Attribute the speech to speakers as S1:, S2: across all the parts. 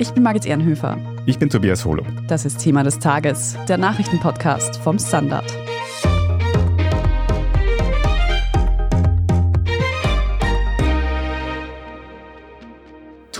S1: Ich bin Margit Ehrenhöfer.
S2: Ich bin Tobias Holo.
S1: Das ist Thema des Tages, der Nachrichtenpodcast vom Standard.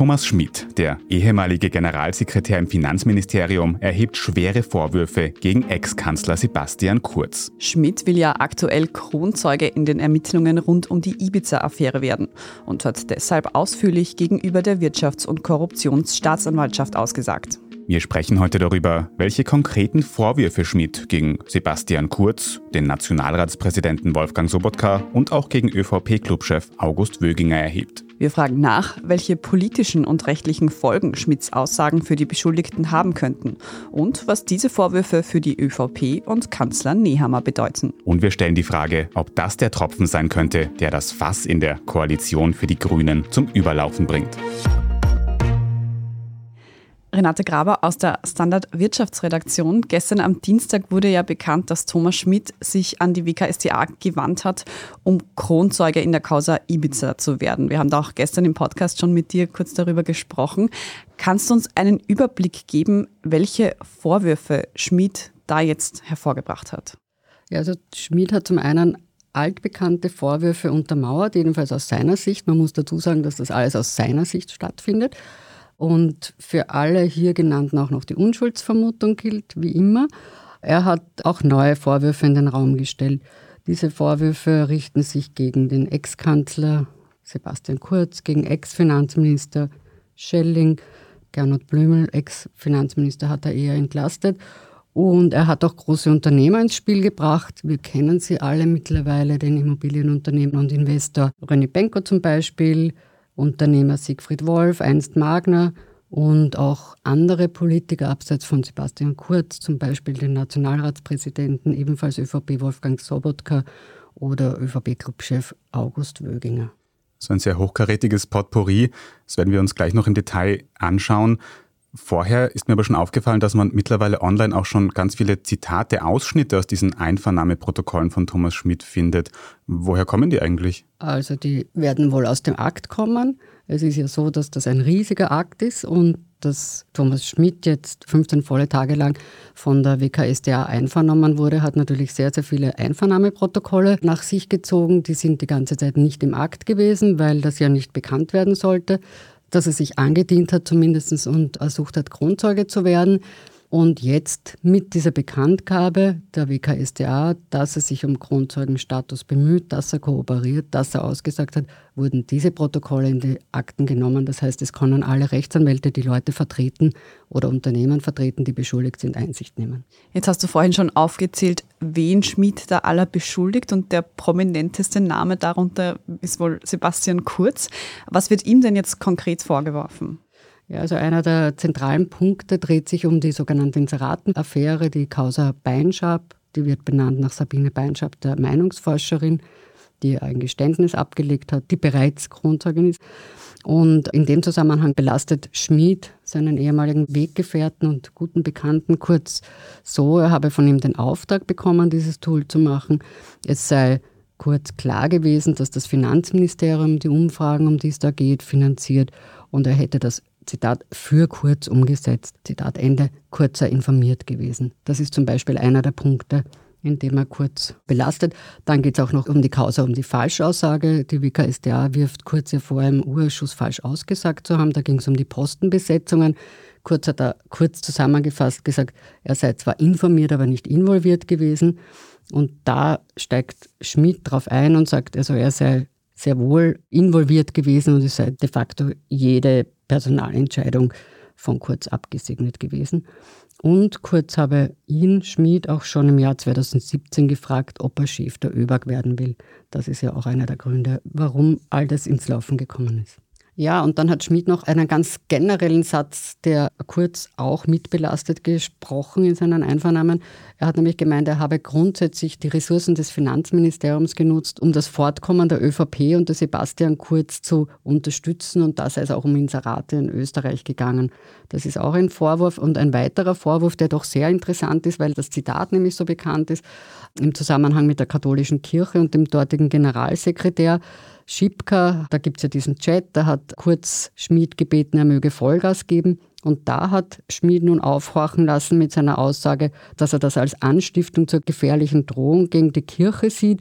S2: Thomas Schmidt, der ehemalige Generalsekretär im Finanzministerium, erhebt schwere Vorwürfe gegen Ex-Kanzler Sebastian Kurz.
S1: Schmidt will ja aktuell Kronzeuge in den Ermittlungen rund um die Ibiza-Affäre werden und hat deshalb ausführlich gegenüber der Wirtschafts- und Korruptionsstaatsanwaltschaft ausgesagt.
S2: Wir sprechen heute darüber, welche konkreten Vorwürfe Schmidt gegen Sebastian Kurz, den Nationalratspräsidenten Wolfgang Sobotka und auch gegen ÖVP-Clubchef August Wöginger erhebt.
S1: Wir fragen nach, welche politischen und rechtlichen Folgen Schmidts Aussagen für die Beschuldigten haben könnten und was diese Vorwürfe für die ÖVP und Kanzler Nehammer bedeuten.
S2: Und wir stellen die Frage, ob das der Tropfen sein könnte, der das Fass in der Koalition für die Grünen zum Überlaufen bringt.
S1: Renate Graber aus der Standard Wirtschaftsredaktion. Gestern am Dienstag wurde ja bekannt, dass Thomas Schmidt sich an die WKStA gewandt hat, um Kronzeuge in der Causa Ibiza zu werden. Wir haben da auch gestern im Podcast schon mit dir kurz darüber gesprochen. Kannst du uns einen Überblick geben, welche Vorwürfe Schmidt da jetzt hervorgebracht hat?
S3: Ja, also Schmidt hat zum einen altbekannte Vorwürfe untermauert, jedenfalls aus seiner Sicht. Man muss dazu sagen, dass das alles aus seiner Sicht stattfindet. Und für alle hier genannten auch noch die Unschuldsvermutung gilt, wie immer. Er hat auch neue Vorwürfe in den Raum gestellt. Diese Vorwürfe richten sich gegen den Ex-Kanzler Sebastian Kurz, gegen Ex-Finanzminister Schelling, Gernot Blümel, Ex-Finanzminister hat er eher entlastet. Und er hat auch große Unternehmer ins Spiel gebracht. Wir kennen sie alle mittlerweile, den Immobilienunternehmer und Investor René Benko zum Beispiel, Unternehmer Siegfried Wolf, einst Magner und auch andere Politiker abseits von Sebastian Kurz, zum Beispiel den Nationalratspräsidenten, ebenfalls ÖVP Wolfgang Sobotka oder ÖVP-Clubchef August Wöginger.
S2: So ein sehr hochkarätiges Potpourri. Das werden wir uns gleich noch im Detail anschauen. Vorher ist mir aber schon aufgefallen, dass man mittlerweile online auch schon ganz viele Zitate, Ausschnitte aus diesen Einvernahmeprotokollen von Thomas Schmidt findet. Woher kommen die eigentlich?
S3: Also die werden wohl aus dem Akt kommen. Es ist ja so, dass das ein riesiger Akt ist und dass Thomas Schmidt jetzt 15 volle Tage lang von der WKSDA einvernommen wurde, hat natürlich sehr, sehr viele Einvernahmeprotokolle nach sich gezogen. Die sind die ganze Zeit nicht im Akt gewesen, weil das ja nicht bekannt werden sollte dass er sich angedient hat zumindest und ersucht hat, Kronzeuge zu werden. Und jetzt mit dieser Bekanntgabe der WKSDA, dass er sich um Kronzeugenstatus bemüht, dass er kooperiert, dass er ausgesagt hat, wurden diese Protokolle in die Akten genommen. Das heißt, es können alle Rechtsanwälte, die Leute vertreten oder Unternehmen vertreten, die beschuldigt sind, Einsicht nehmen.
S1: Jetzt hast du vorhin schon aufgezählt, wen Schmid da aller beschuldigt und der prominenteste Name darunter ist wohl Sebastian Kurz. Was wird ihm denn jetzt konkret vorgeworfen?
S3: Ja, also einer der zentralen Punkte dreht sich um die sogenannte Inseratenaffäre, die Causa Beinschab. Die wird benannt nach Sabine Beinschab, der Meinungsforscherin, die ein Geständnis abgelegt hat, die bereits Kronzeugin ist. Und in dem Zusammenhang belastet Schmid seinen ehemaligen Weggefährten und guten Bekannten kurz so, er habe von ihm den Auftrag bekommen, dieses Tool zu machen. Es sei kurz klar gewesen, dass das Finanzministerium die Umfragen, um die es da geht, finanziert und er hätte das Zitat, für kurz umgesetzt, Zitat Ende, kurzer informiert gewesen. Das ist zum Beispiel einer der Punkte, in dem er kurz belastet. Dann geht es auch noch um die Causa, um die Falschaussage. Die WKSDA wirft kurz vor im Urschuss falsch ausgesagt zu haben. Da ging es um die Postenbesetzungen. Kurz hat er kurz zusammengefasst gesagt, er sei zwar informiert, aber nicht involviert gewesen. Und da steigt Schmidt drauf ein und sagt, also er sei sehr wohl involviert gewesen und es sei de facto jede Personalentscheidung von Kurz abgesegnet gewesen. Und Kurz habe ihn, Schmid, auch schon im Jahr 2017 gefragt, ob er Chef der ÖBAG werden will. Das ist ja auch einer der Gründe, warum all das ins Laufen gekommen ist. Ja, und dann hat Schmid noch einen ganz generellen Satz, der kurz auch mitbelastet gesprochen in seinen Einvernahmen. Er hat nämlich gemeint, er habe grundsätzlich die Ressourcen des Finanzministeriums genutzt, um das Fortkommen der ÖVP und der Sebastian Kurz zu unterstützen. Und da sei es auch um Inserate in Österreich gegangen. Das ist auch ein Vorwurf. Und ein weiterer Vorwurf, der doch sehr interessant ist, weil das Zitat nämlich so bekannt ist, im Zusammenhang mit der katholischen Kirche und dem dortigen Generalsekretär Schipka, da gibt es ja diesen Chat, da hat Kurz Schmid gebeten, er möge Vollgas geben. Und da hat Schmid nun aufhorchen lassen mit seiner Aussage, dass er das als Anstiftung zur gefährlichen Drohung gegen die Kirche sieht.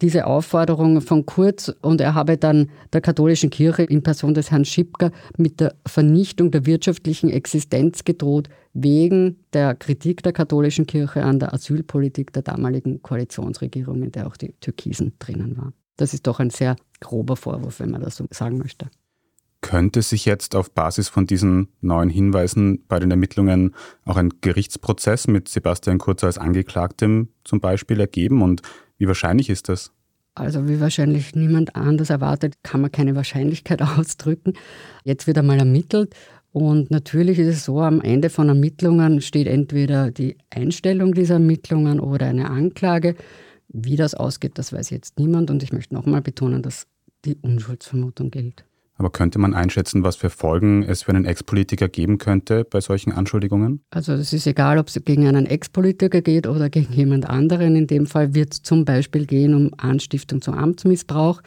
S3: Diese Aufforderung von Kurz und er habe dann der katholischen Kirche in Person des Herrn Schipka mit der Vernichtung der wirtschaftlichen Existenz gedroht, wegen der Kritik der katholischen Kirche an der Asylpolitik der damaligen Koalitionsregierung, in der auch die Türkisen drinnen waren. Das ist doch ein sehr grober Vorwurf, wenn man das so sagen möchte.
S2: Könnte sich jetzt auf Basis von diesen neuen Hinweisen bei den Ermittlungen auch ein Gerichtsprozess mit Sebastian Kurz als Angeklagtem zum Beispiel ergeben? Und wie wahrscheinlich ist das?
S3: Also wie wahrscheinlich niemand anders erwartet, kann man keine Wahrscheinlichkeit ausdrücken. Jetzt wird einmal ermittelt und natürlich ist es so, am Ende von Ermittlungen steht entweder die Einstellung dieser Ermittlungen oder eine Anklage. Wie das ausgeht, das weiß jetzt niemand. Und ich möchte nochmal betonen, dass die Unschuldsvermutung gilt.
S2: Aber könnte man einschätzen, was für Folgen es für einen Ex-Politiker geben könnte bei solchen Anschuldigungen?
S3: Also es ist egal, ob es gegen einen Ex-Politiker geht oder gegen jemand anderen. In dem Fall wird es zum Beispiel gehen um Anstiftung zum Amtsmissbrauch.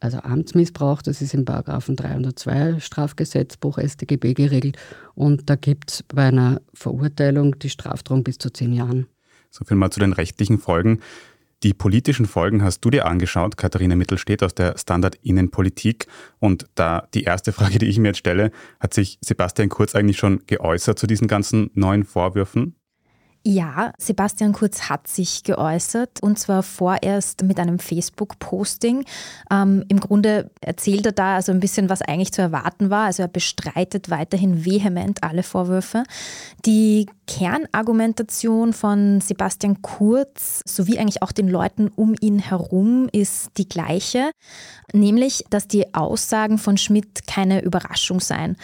S3: Also Amtsmissbrauch, das ist im Paragraphen 302 Strafgesetzbuch StGB geregelt. Und da gibt es bei einer Verurteilung die Strafdrohung bis zu zehn Jahren.
S2: So viel mal zu den rechtlichen Folgen. Die politischen Folgen hast du dir angeschaut, Katharina Mittelstedt aus der Standard Innenpolitik. Und da die erste Frage, die ich mir jetzt stelle, hat sich Sebastian Kurz eigentlich schon geäußert zu diesen ganzen neuen Vorwürfen?
S4: Ja, Sebastian Kurz hat sich geäußert und zwar vorerst mit einem Facebook-Posting. Ähm, Im Grunde erzählt er da also ein bisschen, was eigentlich zu erwarten war. Also er bestreitet weiterhin vehement alle Vorwürfe. Die Kernargumentation von Sebastian Kurz sowie eigentlich auch den Leuten um ihn herum ist die gleiche, nämlich, dass die Aussagen von Schmidt keine Überraschung seien.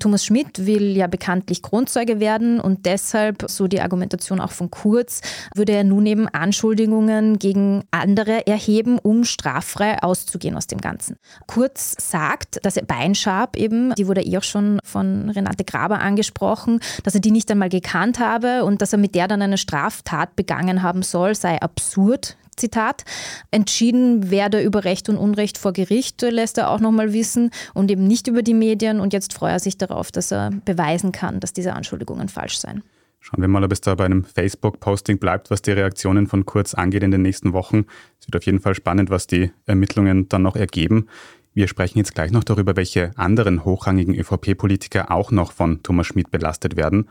S4: Thomas Schmidt will ja bekanntlich Grundzeuge werden und deshalb, so die Argumentation auch von Kurz, würde er nun eben Anschuldigungen gegen andere erheben, um straffrei auszugehen aus dem Ganzen. Kurz sagt, dass er Beinschab eben, die wurde eh auch schon von Renate Graber angesprochen, dass er die nicht einmal gekannt genannt habe und dass er mit der dann eine Straftat begangen haben soll, sei absurd. Zitat. Entschieden werde über Recht und Unrecht vor Gericht, lässt er auch nochmal wissen und eben nicht über die Medien. Und jetzt freue er sich darauf, dass er beweisen kann, dass diese Anschuldigungen falsch seien.
S2: Schauen wir mal, ob es da bei einem Facebook-Posting bleibt, was die Reaktionen von Kurz angeht in den nächsten Wochen. Es wird auf jeden Fall spannend, was die Ermittlungen dann noch ergeben. Wir sprechen jetzt gleich noch darüber, welche anderen hochrangigen ÖVP-Politiker auch noch von Thomas Schmidt belastet werden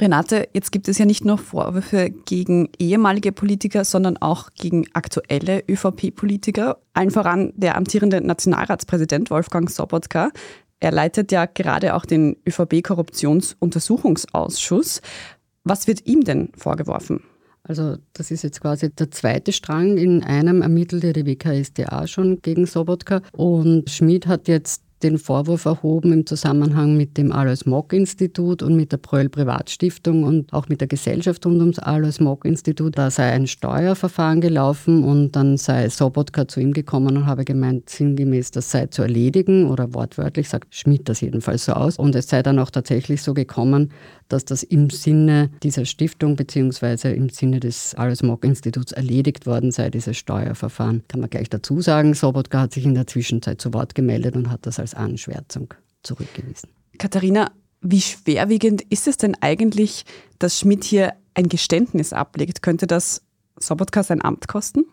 S1: Renate, jetzt gibt es ja nicht nur Vorwürfe gegen ehemalige Politiker, sondern auch gegen aktuelle ÖVP-Politiker. Allen voran der amtierende Nationalratspräsident Wolfgang Sobotka. Er leitet ja gerade auch den ÖVP-Korruptionsuntersuchungsausschuss. Was wird ihm denn vorgeworfen?
S3: Also das ist jetzt quasi der zweite Strang. In einem ermittelte die WKSDA schon gegen Sobotka und Schmid hat jetzt den Vorwurf erhoben im Zusammenhang mit dem Alois Mock Institut und mit der Pröll Privatstiftung und auch mit der Gesellschaft rund ums Alois Mock Institut. Da sei ein Steuerverfahren gelaufen und dann sei Sobotka zu ihm gekommen und habe gemeint, sinngemäß, das sei zu erledigen oder wortwörtlich sagt Schmidt das jedenfalls so aus. Und es sei dann auch tatsächlich so gekommen, dass das im Sinne dieser Stiftung bzw. im Sinne des Alois Mock Instituts erledigt worden sei, dieses Steuerverfahren. Kann man gleich dazu sagen, Sobotka hat sich in der Zwischenzeit zu Wort gemeldet und hat das als Anschwärzung zurückgewiesen.
S1: Katharina, wie schwerwiegend ist es denn eigentlich, dass Schmidt hier ein Geständnis ablegt? Könnte das Sobotka sein Amt kosten?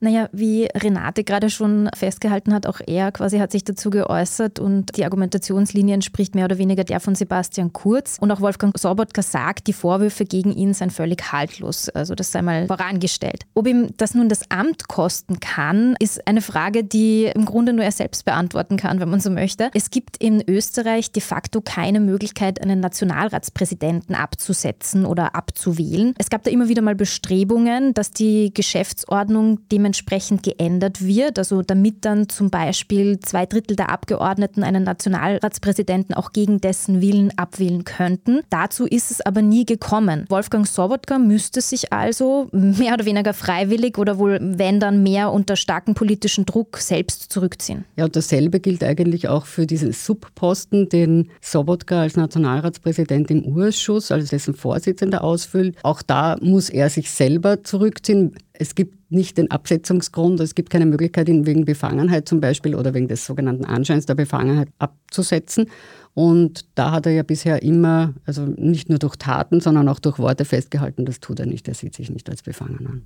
S4: Naja, wie Renate gerade schon festgehalten hat, auch er quasi hat sich dazu geäußert und die Argumentationslinie entspricht mehr oder weniger der von Sebastian Kurz. Und auch Wolfgang Sobotka sagt, die Vorwürfe gegen ihn seien völlig haltlos. Also das sei mal vorangestellt. Ob ihm das nun das Amt kosten kann, ist eine Frage, die im Grunde nur er selbst beantworten kann, wenn man so möchte. Es gibt in Österreich de facto keine Möglichkeit, einen Nationalratspräsidenten abzusetzen oder abzuwählen. Es gab da immer wieder mal Bestrebungen, dass die Geschäftsordnung dem dementsprechend geändert wird, also damit dann zum Beispiel zwei Drittel der Abgeordneten einen Nationalratspräsidenten auch gegen dessen Willen abwählen könnten. Dazu ist es aber nie gekommen. Wolfgang Sobotka müsste sich also mehr oder weniger freiwillig oder wohl, wenn dann mehr unter starkem politischen Druck selbst zurückziehen.
S3: Ja, dasselbe gilt eigentlich auch für diesen Subposten, den Sobotka als Nationalratspräsident im Urschuss, also dessen Vorsitzender ausfüllt. Auch da muss er sich selber zurückziehen. Es gibt nicht den Absetzungsgrund, es gibt keine Möglichkeit, ihn wegen Befangenheit zum Beispiel oder wegen des sogenannten Anscheins der Befangenheit abzusetzen. Und da hat er ja bisher immer, also nicht nur durch Taten, sondern auch durch Worte festgehalten, das tut er nicht, er sieht sich nicht als befangen an.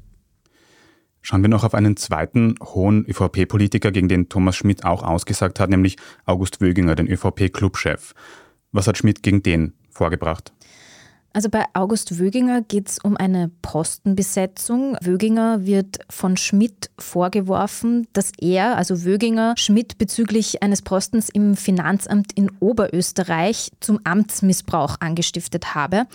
S2: Schauen wir noch auf einen zweiten hohen ÖVP-Politiker, gegen den Thomas Schmidt auch ausgesagt hat, nämlich August Wöginger, den ÖVP-Clubchef. Was hat Schmidt gegen den vorgebracht?
S4: Also bei August Wöginger geht es um eine Postenbesetzung. Wöginger wird von Schmidt vorgeworfen, dass er, also Wöginger, Schmidt bezüglich eines Postens im Finanzamt in Oberösterreich zum Amtsmissbrauch angestiftet habe.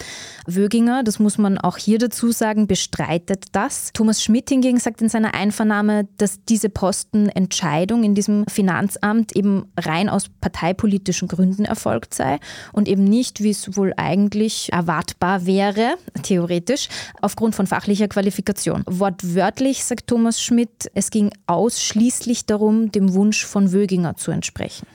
S4: Wöginger, das muss man auch hier dazu sagen, bestreitet das. Thomas Schmidt hingegen sagt in seiner Einvernahme, dass diese Postenentscheidung in diesem Finanzamt eben rein aus parteipolitischen Gründen erfolgt sei und eben nicht, wie es wohl eigentlich erwartet erwartbar wäre, theoretisch, aufgrund von fachlicher Qualifikation. Wortwörtlich sagt Thomas Schmidt, es ging ausschließlich darum, dem Wunsch von Wöginger zu entsprechen.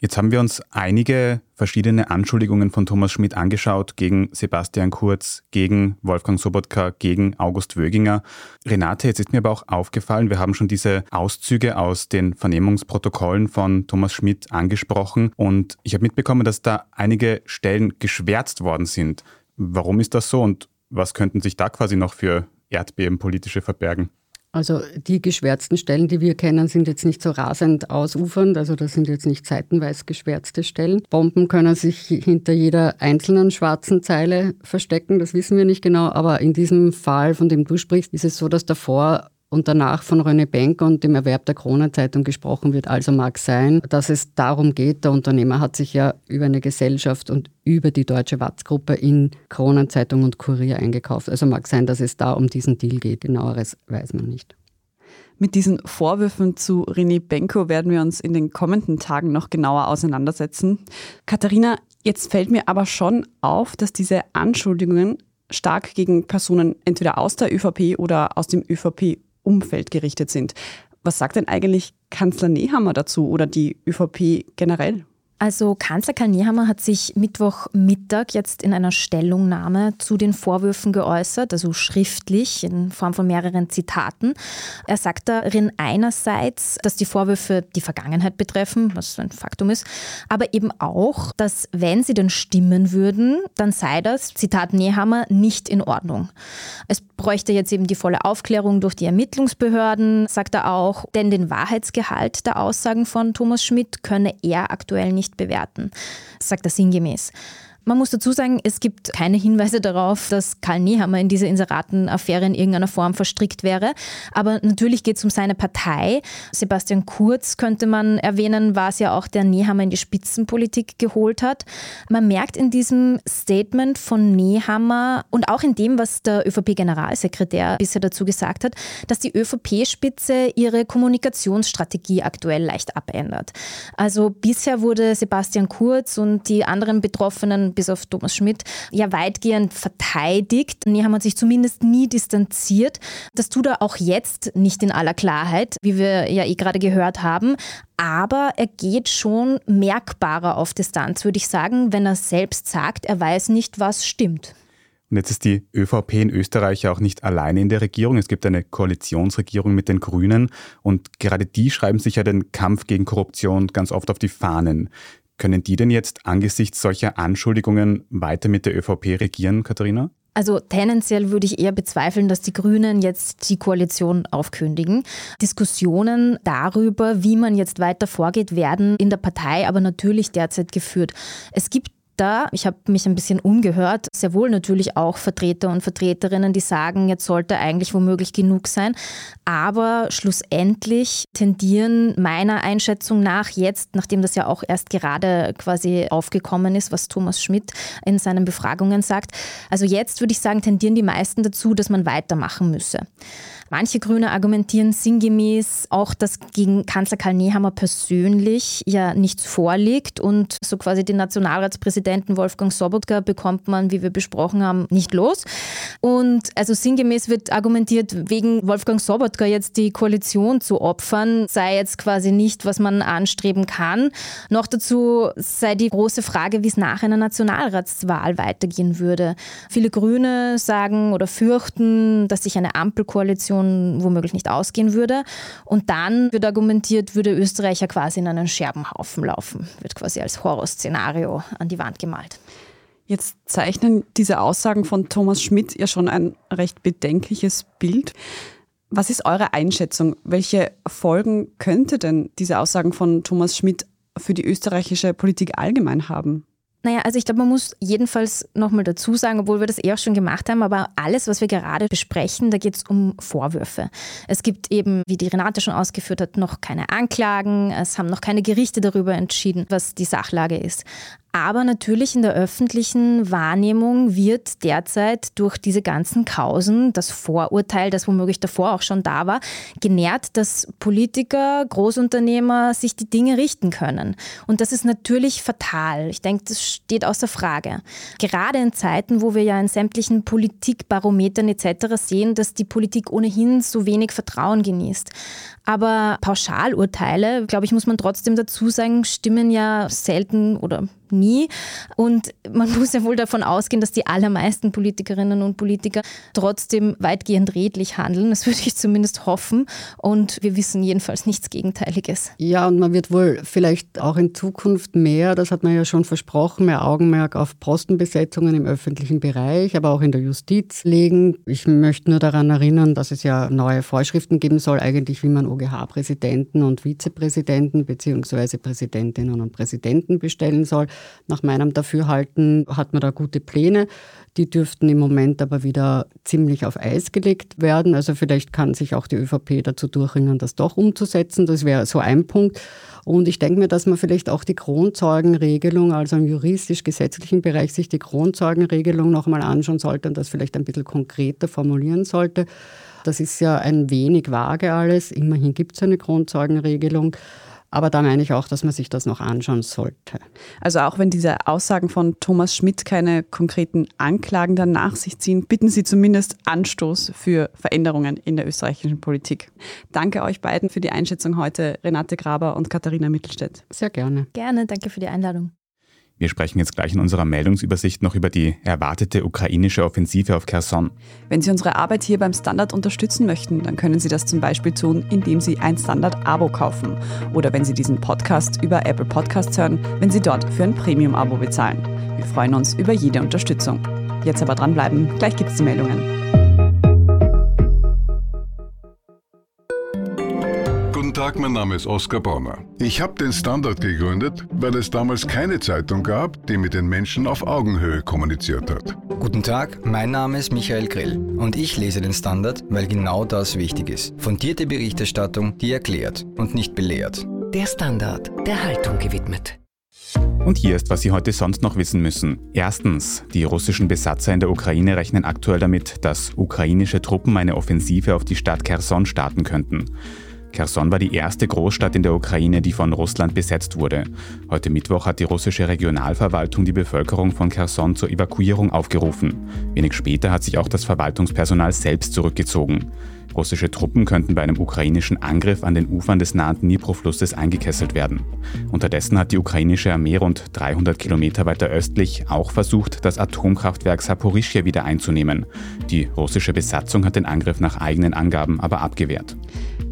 S2: Jetzt haben wir uns einige verschiedene Anschuldigungen von Thomas Schmidt angeschaut gegen Sebastian Kurz, gegen Wolfgang Sobotka, gegen August Wöginger. Renate, jetzt ist mir aber auch aufgefallen, wir haben schon diese Auszüge aus den Vernehmungsprotokollen von Thomas Schmidt angesprochen und ich habe mitbekommen, dass da einige Stellen geschwärzt worden sind. Warum ist das so und was könnten sich da quasi noch für Erdbebenpolitische verbergen?
S3: Also die geschwärzten Stellen, die wir kennen, sind jetzt nicht so rasend ausufernd. Also das sind jetzt nicht seitenweise geschwärzte Stellen. Bomben können sich hinter jeder einzelnen schwarzen Zeile verstecken, das wissen wir nicht genau. Aber in diesem Fall, von dem du sprichst, ist es so, dass davor und danach von René Benk und dem Erwerb der Kronenzeitung gesprochen wird. Also mag sein, dass es darum geht, der Unternehmer hat sich ja über eine Gesellschaft und über die deutsche Watz-Gruppe in Kronenzeitung und Kurier eingekauft. Also mag sein, dass es da um diesen Deal geht. Genaueres weiß man nicht.
S1: Mit diesen Vorwürfen zu René Benko werden wir uns in den kommenden Tagen noch genauer auseinandersetzen. Katharina, jetzt fällt mir aber schon auf, dass diese Anschuldigungen stark gegen Personen entweder aus der ÖVP oder aus dem ÖVP Umfeld gerichtet sind. Was sagt denn eigentlich Kanzler Nehammer dazu oder die ÖVP generell?
S4: Also Kanzler Karl Nehammer hat sich Mittwochmittag jetzt in einer Stellungnahme zu den Vorwürfen geäußert, also schriftlich in Form von mehreren Zitaten. Er sagt darin einerseits, dass die Vorwürfe die Vergangenheit betreffen, was ein Faktum ist, aber eben auch, dass wenn sie denn stimmen würden, dann sei das, Zitat Nehammer, nicht in Ordnung. Es bräuchte jetzt eben die volle Aufklärung durch die Ermittlungsbehörden, sagt er auch, denn den Wahrheitsgehalt der Aussagen von Thomas Schmidt könne er aktuell nicht bewerten, sagt er sinngemäß. Man muss dazu sagen, es gibt keine Hinweise darauf, dass Karl Nehammer in diese Inseratenaffäre in irgendeiner Form verstrickt wäre. Aber natürlich geht es um seine Partei. Sebastian Kurz könnte man erwähnen, war es ja auch, der Nehammer in die Spitzenpolitik geholt hat. Man merkt in diesem Statement von Nehammer und auch in dem, was der ÖVP-Generalsekretär bisher dazu gesagt hat, dass die ÖVP-Spitze ihre Kommunikationsstrategie aktuell leicht abändert. Also bisher wurde Sebastian Kurz und die anderen Betroffenen bis auf Thomas Schmidt, ja weitgehend verteidigt. Nehammer hat sich zumindest nie distanziert. Das tut er auch jetzt nicht in aller Klarheit, wie wir ja eh gerade gehört haben. Aber er geht schon merkbarer auf Distanz, würde ich sagen, wenn er selbst sagt, er weiß nicht, was stimmt.
S2: Und jetzt ist die ÖVP in Österreich auch nicht alleine in der Regierung. Es gibt eine Koalitionsregierung mit den Grünen und gerade die schreiben sich ja den Kampf gegen Korruption ganz oft auf die Fahnen. Können die denn jetzt angesichts solcher Anschuldigungen weiter mit der ÖVP regieren, Katharina?
S4: Also tendenziell würde ich eher bezweifeln, dass die Grünen jetzt die Koalition aufkündigen. Diskussionen darüber, wie man jetzt weiter vorgeht, werden in der Partei aber natürlich derzeit geführt. Es gibt da, ich habe mich ein bisschen umgehört, sehr wohl natürlich auch Vertreter und Vertreterinnen, die sagen, jetzt sollte eigentlich womöglich genug sein. Aber schlussendlich tendieren meiner Einschätzung nach jetzt, nachdem das ja auch erst gerade quasi aufgekommen ist, was Thomas Schmidt in seinen Befragungen sagt, also jetzt würde ich sagen, tendieren die meisten dazu, dass man weitermachen müsse. Manche Grüne argumentieren sinngemäß auch, dass gegen Kanzler Karl Nehammer persönlich ja nichts vorliegt und so quasi den Nationalratspräsidenten Wolfgang Sobotka bekommt man, wie wir besprochen haben, nicht los. Und also sinngemäß wird argumentiert, wegen Wolfgang Sobotka jetzt die Koalition zu opfern, sei jetzt quasi nicht, was man anstreben kann. Noch dazu sei die große Frage, wie es nach einer Nationalratswahl weitergehen würde. Viele Grüne sagen oder fürchten, dass sich eine Ampelkoalition womöglich nicht ausgehen würde. Und dann wird argumentiert, würde Österreich ja quasi in einen Scherbenhaufen laufen, wird quasi als Horrorszenario an die Wand gemalt.
S1: Jetzt zeichnen diese Aussagen von Thomas Schmidt ja schon ein recht bedenkliches Bild. Was ist eure Einschätzung? Welche Folgen könnte denn diese Aussagen von Thomas Schmidt für die österreichische Politik allgemein haben?
S4: Naja, also ich glaube, man muss jedenfalls nochmal dazu sagen, obwohl wir das eh auch schon gemacht haben, aber alles, was wir gerade besprechen, da geht es um Vorwürfe. Es gibt eben, wie die Renate schon ausgeführt hat, noch keine Anklagen, es haben noch keine Gerichte darüber entschieden, was die Sachlage ist. Aber natürlich in der öffentlichen Wahrnehmung wird derzeit durch diese ganzen Kausen das Vorurteil, das womöglich davor auch schon da war, genährt, dass Politiker, Großunternehmer sich die Dinge richten können. Und das ist natürlich fatal. Ich denke, das steht außer Frage. Gerade in Zeiten, wo wir ja in sämtlichen Politikbarometern etc. sehen, dass die Politik ohnehin so wenig Vertrauen genießt. Aber Pauschalurteile, glaube ich, muss man trotzdem dazu sagen, stimmen ja selten oder nie. Und man muss ja wohl davon ausgehen, dass die allermeisten Politikerinnen und Politiker trotzdem weitgehend redlich handeln. Das würde ich zumindest hoffen. Und wir wissen jedenfalls nichts Gegenteiliges.
S3: Ja, und man wird wohl vielleicht auch in Zukunft mehr, das hat man ja schon versprochen, mehr Augenmerk auf Postenbesetzungen im öffentlichen Bereich, aber auch in der Justiz legen. Ich möchte nur daran erinnern, dass es ja neue Vorschriften geben soll, eigentlich wie man OGH-Präsidenten und Vizepräsidenten bzw. Präsidentinnen und Präsidenten bestellen soll. Nach meinem Dafürhalten hat man da gute Pläne. Die dürften im Moment aber wieder ziemlich auf Eis gelegt werden. Also vielleicht kann sich auch die ÖVP dazu durchringen, das doch umzusetzen. Das wäre so ein Punkt. Und ich denke mir, dass man vielleicht auch die Kronzeugenregelung, also im juristisch-gesetzlichen Bereich, sich die Kronzeugenregelung nochmal anschauen sollte und das vielleicht ein bisschen konkreter formulieren sollte. Das ist ja ein wenig vage alles. Immerhin gibt es eine Kronzeugenregelung. Aber da meine ich auch, dass man sich das noch anschauen sollte.
S1: Also auch wenn diese Aussagen von Thomas Schmidt keine konkreten Anklagen dann nach sich ziehen, bitten Sie zumindest Anstoß für Veränderungen in der österreichischen Politik. Danke euch beiden für die Einschätzung heute, Renate Graber und Katharina Mittelstädt.
S3: Sehr gerne.
S4: Gerne, danke für die Einladung.
S2: Wir sprechen jetzt gleich in unserer Meldungsübersicht noch über die erwartete ukrainische Offensive auf Kherson.
S1: Wenn Sie unsere Arbeit hier beim Standard unterstützen möchten, dann können Sie das zum Beispiel tun, indem Sie ein Standard-Abo kaufen. Oder wenn Sie diesen Podcast über Apple Podcasts hören, wenn Sie dort für ein Premium-Abo bezahlen. Wir freuen uns über jede Unterstützung. Jetzt aber dranbleiben, gleich gibt es die Meldungen.
S5: Tag, mein Name ist Oskar Bonner. Ich habe den Standard gegründet, weil es damals keine Zeitung gab, die mit den Menschen auf Augenhöhe kommuniziert hat.
S6: Guten Tag, mein Name ist Michael Grill und ich lese den Standard, weil genau das wichtig ist. Fundierte Berichterstattung, die erklärt und nicht belehrt.
S7: Der Standard, der Haltung gewidmet.
S2: Und hier ist, was Sie heute sonst noch wissen müssen. Erstens, die russischen Besatzer in der Ukraine rechnen aktuell damit, dass ukrainische Truppen eine Offensive auf die Stadt Kherson starten könnten. Kherson war die erste Großstadt in der Ukraine, die von Russland besetzt wurde. Heute Mittwoch hat die russische Regionalverwaltung die Bevölkerung von Kherson zur Evakuierung aufgerufen. Wenig später hat sich auch das Verwaltungspersonal selbst zurückgezogen. Russische Truppen könnten bei einem ukrainischen Angriff an den Ufern des nahen Dnipro-Flusses eingekesselt werden. Unterdessen hat die ukrainische Armee rund 300 Kilometer weiter östlich auch versucht, das Atomkraftwerk Saporischschja wieder einzunehmen. Die russische Besatzung hat den Angriff nach eigenen Angaben aber abgewehrt.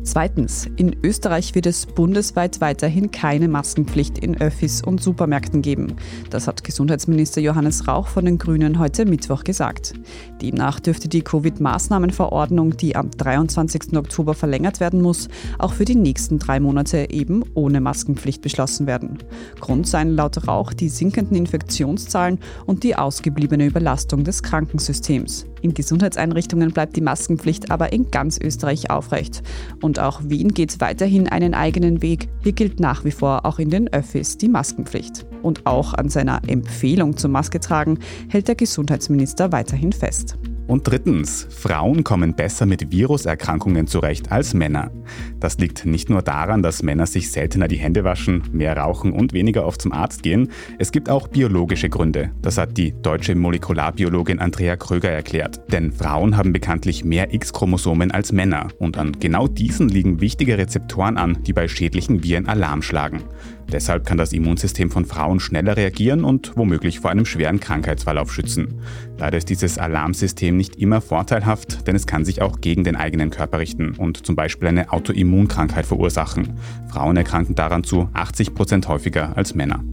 S1: Zweitens, in Österreich wird es bundesweit weiterhin keine Maskenpflicht in Öffis und Supermärkten geben. Das hat Gesundheitsminister Johannes Rauch von den Grünen heute Mittwoch gesagt. Demnach dürfte die Covid-Maßnahmenverordnung, die am 23. Oktober verlängert werden muss, auch für die nächsten drei Monate eben ohne Maskenpflicht beschlossen werden. Grund seien laut Rauch die sinkenden Infektionszahlen und die ausgebliebene Überlastung des Krankensystems. In Gesundheitseinrichtungen bleibt die Maskenpflicht aber in ganz Österreich aufrecht. Und auch Wien geht weiterhin einen eigenen Weg. Hier gilt nach wie vor auch in den Öffis die Maskenpflicht. Und auch an seiner Empfehlung zum Maske tragen hält der Gesundheitsminister weiterhin fest.
S2: Und drittens, Frauen kommen besser mit Viruserkrankungen zurecht als Männer. Das liegt nicht nur daran, dass Männer sich seltener die Hände waschen, mehr rauchen und weniger oft zum Arzt gehen. Es gibt auch biologische Gründe. Das hat die deutsche Molekularbiologin Andrea Kröger erklärt. Denn Frauen haben bekanntlich mehr X-Chromosomen als Männer. Und an genau diesen liegen wichtige Rezeptoren an, die bei schädlichen Viren Alarm schlagen. Deshalb kann das Immunsystem von Frauen schneller reagieren und womöglich vor einem schweren Krankheitsverlauf schützen. Leider ist dieses Alarmsystem nicht immer vorteilhaft, denn es kann sich auch gegen den eigenen Körper richten und zum Beispiel eine Autoimmunkrankheit verursachen. Frauen erkranken daran zu 80 Prozent häufiger als Männer.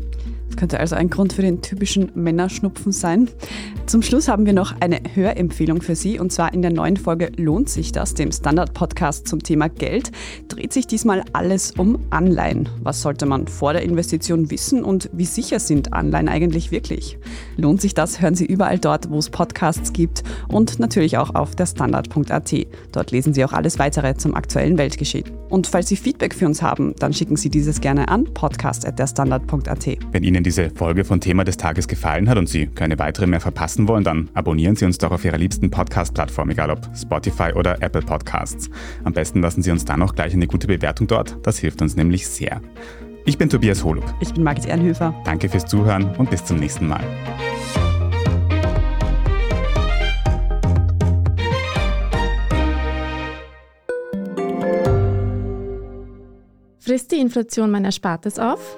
S1: Könnte also ein Grund für den typischen Männerschnupfen sein. Zum Schluss haben wir noch eine Hörempfehlung für Sie und zwar in der neuen Folge Lohnt sich das, dem Standard-Podcast zum Thema Geld, dreht sich diesmal alles um Anleihen. Was sollte man vor der Investition wissen und wie sicher sind Anleihen eigentlich wirklich? Lohnt sich das, hören Sie überall dort, wo es Podcasts gibt und natürlich auch auf der Standard.at. Dort lesen Sie auch alles weitere zum aktuellen Weltgeschehen. Und falls Sie Feedback für uns haben, dann schicken Sie dieses gerne an podcast.derstandard.at.
S2: Wenn Ihnen diese Folge von Thema des Tages gefallen hat und Sie keine weitere mehr verpassen wollen, dann abonnieren Sie uns doch auf Ihrer liebsten Podcast-Plattform, egal ob Spotify oder Apple Podcasts. Am besten lassen Sie uns dann auch gleich eine gute Bewertung dort, das hilft uns nämlich sehr. Ich bin Tobias Holub.
S1: Ich bin Margit Ehrenhöfer.
S2: Danke fürs Zuhören und bis zum nächsten Mal.
S8: Frisst die Inflation mein Erspartes auf?